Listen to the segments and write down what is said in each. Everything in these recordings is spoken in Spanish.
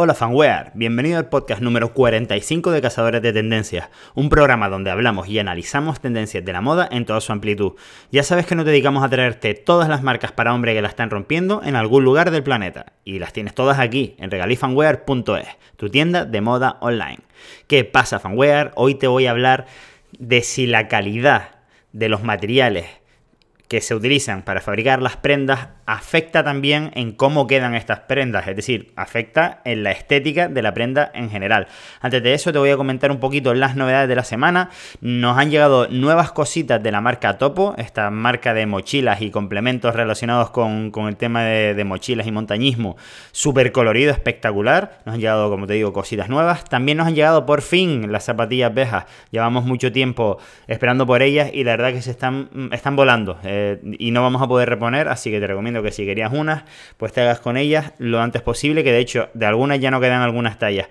Hola fanware, bienvenido al podcast número 45 de Cazadores de Tendencias, un programa donde hablamos y analizamos tendencias de la moda en toda su amplitud. Ya sabes que nos dedicamos a traerte todas las marcas para hombre que la están rompiendo en algún lugar del planeta, y las tienes todas aquí en regalifanware.es, tu tienda de moda online. ¿Qué pasa fanware? Hoy te voy a hablar de si la calidad de los materiales que se utilizan para fabricar las prendas afecta también en cómo quedan estas prendas, es decir, afecta en la estética de la prenda en general. Antes de eso te voy a comentar un poquito las novedades de la semana. Nos han llegado nuevas cositas de la marca Topo, esta marca de mochilas y complementos relacionados con, el tema de, mochilas y montañismo, súper colorido, espectacular. Nos han llegado, como te digo, cositas nuevas. También nos han llegado por fin las zapatillas Bejas. Llevamos mucho tiempo esperando por ellas y la verdad que se están, están volando eh, y no vamos a poder reponer, así que te recomiendo que si querías unas, pues te hagas con ellas lo antes posible, que de hecho de algunas ya no quedan algunas tallas.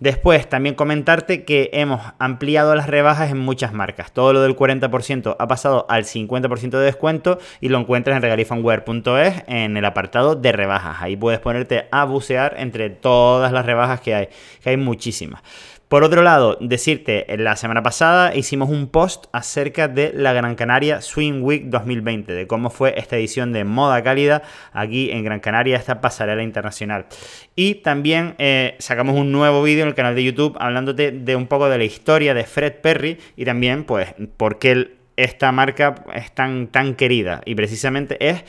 Después, también comentarte que hemos ampliado las rebajas en muchas marcas. Todo lo del 40% ha pasado al 50% de descuento y lo encuentras en regalifanware.es en el apartado de rebajas. Ahí puedes ponerte a bucear entre todas las rebajas que hay, que hay muchísimas. Por otro lado, decirte, la semana pasada hicimos un post acerca de la Gran Canaria Swing Week 2020, de cómo fue esta edición de moda cálida aquí en Gran Canaria, esta pasarela internacional. Y también eh, sacamos un nuevo vídeo en el canal de YouTube hablándote de un poco de la historia de Fred Perry y también, pues, por qué esta marca es tan, tan querida. Y precisamente es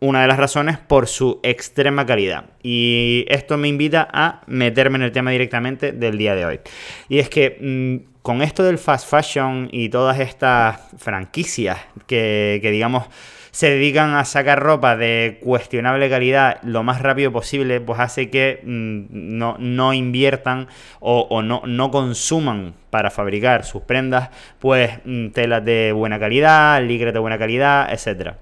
una de las razones por su extrema calidad. Y esto me invita a meterme en el tema directamente del día de hoy. Y es que mm, con esto del fast fashion y todas estas franquicias que, digamos se dedican a sacar ropa de cuestionable calidad lo más rápido posible, pues hace que mm, no, no, inviertan o, no, no, consuman para fabricar sus prendas, pues mm, telas de buena calidad, licres de buena calidad, etcétera.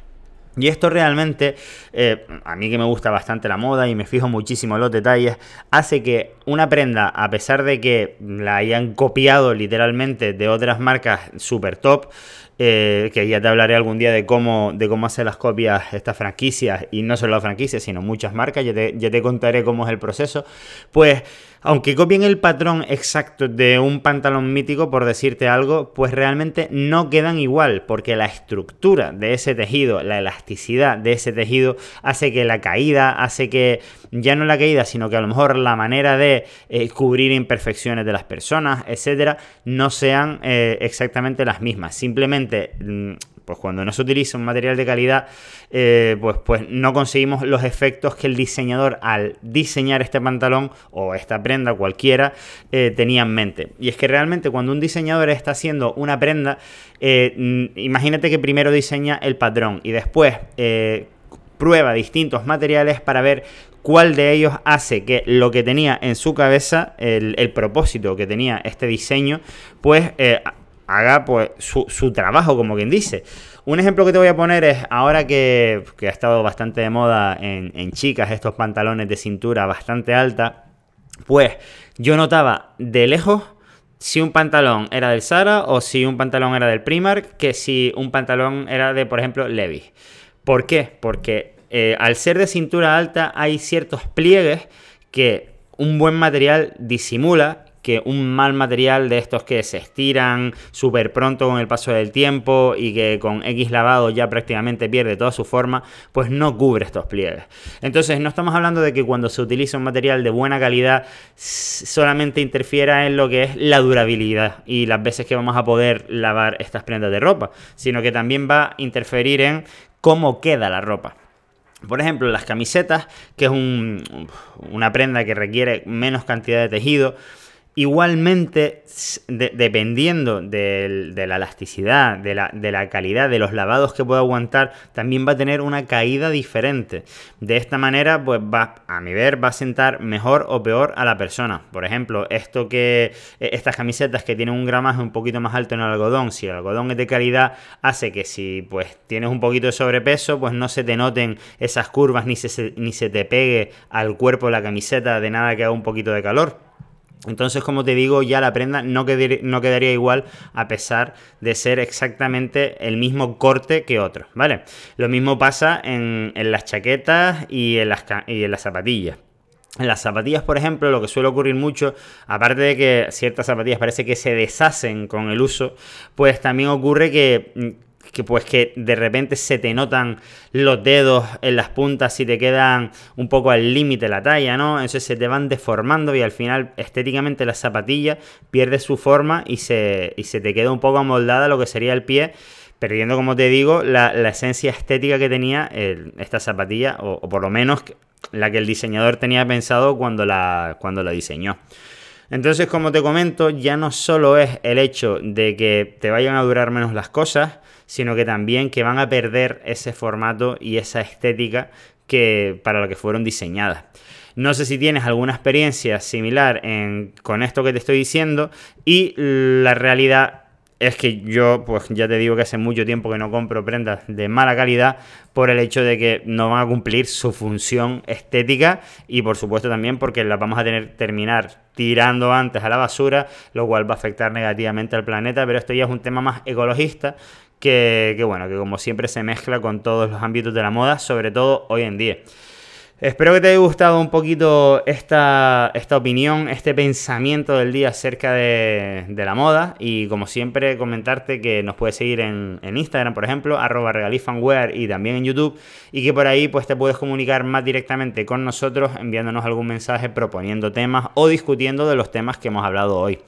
Y esto realmente, eh, a mí que me gusta bastante la moda y me fijo muchísimo en los detalles, hace que una prenda, a pesar de que la hayan copiado literalmente de otras marcas super top, eh, que ya te hablaré algún día de cómo, de cómo hacer las copias estas franquicias, y no solo las franquicias, sino muchas marcas, ya te, ya te contaré cómo es el proceso, pues aunque copien el patrón exacto de un pantalón mítico, por decirte algo, pues realmente no quedan igual, porque la estructura de ese tejido, la elasticidad de ese tejido, hace que la caída, hace que ya no la caída, sino que a lo mejor la manera de eh, cubrir imperfecciones de las personas, etcétera, no sean eh, exactamente las mismas. Simplemente mm, pues cuando no se utiliza un material de calidad, eh, pues, pues no conseguimos los efectos que el diseñador al diseñar este pantalón o esta prenda cualquiera eh, tenía en mente. Y es que realmente cuando un diseñador está haciendo una prenda, eh, imagínate que primero diseña el patrón y después prueba distintos materiales para ver cuál de ellos hace que lo que tenía en su cabeza, el, propósito que tenía este diseño, pues haga pues su, trabajo, como quien dice. Un ejemplo que te voy a poner es ahora que, ha estado bastante de moda en, chicas estos pantalones de cintura bastante alta, pues yo notaba de lejos si un pantalón era del Zara o si un pantalón era del Primark que si un pantalón era de, por ejemplo, Levi's. ¿Por qué? Porque eh, al ser de cintura alta hay ciertos pliegues que un buen material disimula que un mal material de estos que se estiran súper pronto con el paso del tiempo y que con X lavado ya prácticamente pierde toda su forma, pues no cubre estos pliegues. Entonces no estamos hablando de que cuando se utiliza un material de buena calidad solamente interfiera en lo que es la durabilidad y las veces que vamos a poder lavar estas prendas de ropa, sino que también va a interferir en cómo queda la ropa. Por ejemplo, las camisetas, que es una prenda que requiere menos cantidad de tejido, Igualmente, dependiendo de, la elasticidad, de la, calidad, de los lavados que pueda aguantar, también va a tener una caída diferente. De esta manera, pues va, a mi ver, va a sentar mejor o peor a la persona. Por ejemplo, esto que e, estas camisetas que tienen un gramaje un poquito más alto en el algodón, si el algodón es de calidad, hace que si pues tienes un poquito de sobrepeso, pues no se te noten esas curvas ni se, ni se te pegue al cuerpo la camiseta de nada que haga un poquito de calor. Entonces, como te digo, ya la prenda no, quedaría igual a pesar de ser exactamente el mismo corte que otro, ¿vale? Lo mismo pasa en, las chaquetas y en las, y en las zapatillas. En las zapatillas, por ejemplo, lo que suele ocurrir mucho, aparte de que ciertas zapatillas parece que se deshacen con el uso, pues también ocurre que, mm, que, pues que de repente se te notan los dedos en las puntas y te quedan un poco al límite la talla, ¿no? Entonces se te van deformando y al final estéticamente la zapatilla pierde su forma y se, y se te queda un poco amoldada lo que sería el pie perdiendo, como te digo, la, esencia estética que tenía esta zapatilla, o, o, por lo menos la que el diseñador tenía pensado cuando la, cuando la diseñó. Entonces, como te comento, ya no solo es el hecho de que te vayan a durar menos las cosas, sino que también que van a perder ese formato y esa estética que, para la que fueron diseñadas. No sé si tienes alguna experiencia similar con esto que te estoy diciendo y la realidad es que yo, pues ya te digo que hace mucho tiempo que no compro prendas de mala calidad por el hecho de que no van a cumplir su función estética y por supuesto también porque las vamos a tener terminar tirando antes a la basura, lo cual va a afectar negativamente al planeta, pero esto ya es un tema más ecologista que, que bueno, que como siempre se mezcla con todos los ámbitos de la moda, sobre todo hoy en día. Espero que te haya gustado un poquito esta, esta opinión, este pensamiento del día acerca de, la moda y como siempre comentarte que nos puedes seguir en, Instagram, por ejemplo, arroba regalifanware y también en YouTube y que por ahí pues te puedes comunicar más directamente con nosotros enviándonos algún mensaje proponiendo temas o discutiendo de los temas que hemos hablado hoy.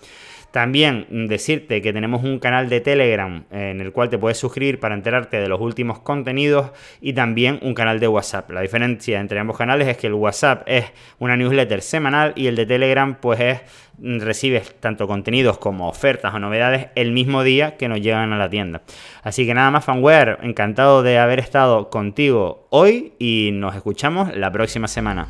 También decirte que tenemos un canal de Telegram en el cual te puedes suscribir para enterarte de los últimos contenidos y también un canal de WhatsApp. La diferencia entre ambos canales es que el WhatsApp es una newsletter semanal y el de Telegram pues es recibes tanto contenidos como ofertas o novedades el mismo día que nos llegan a la tienda. Así que nada más fanware, encantado de haber estado contigo hoy y nos escuchamos la próxima semana.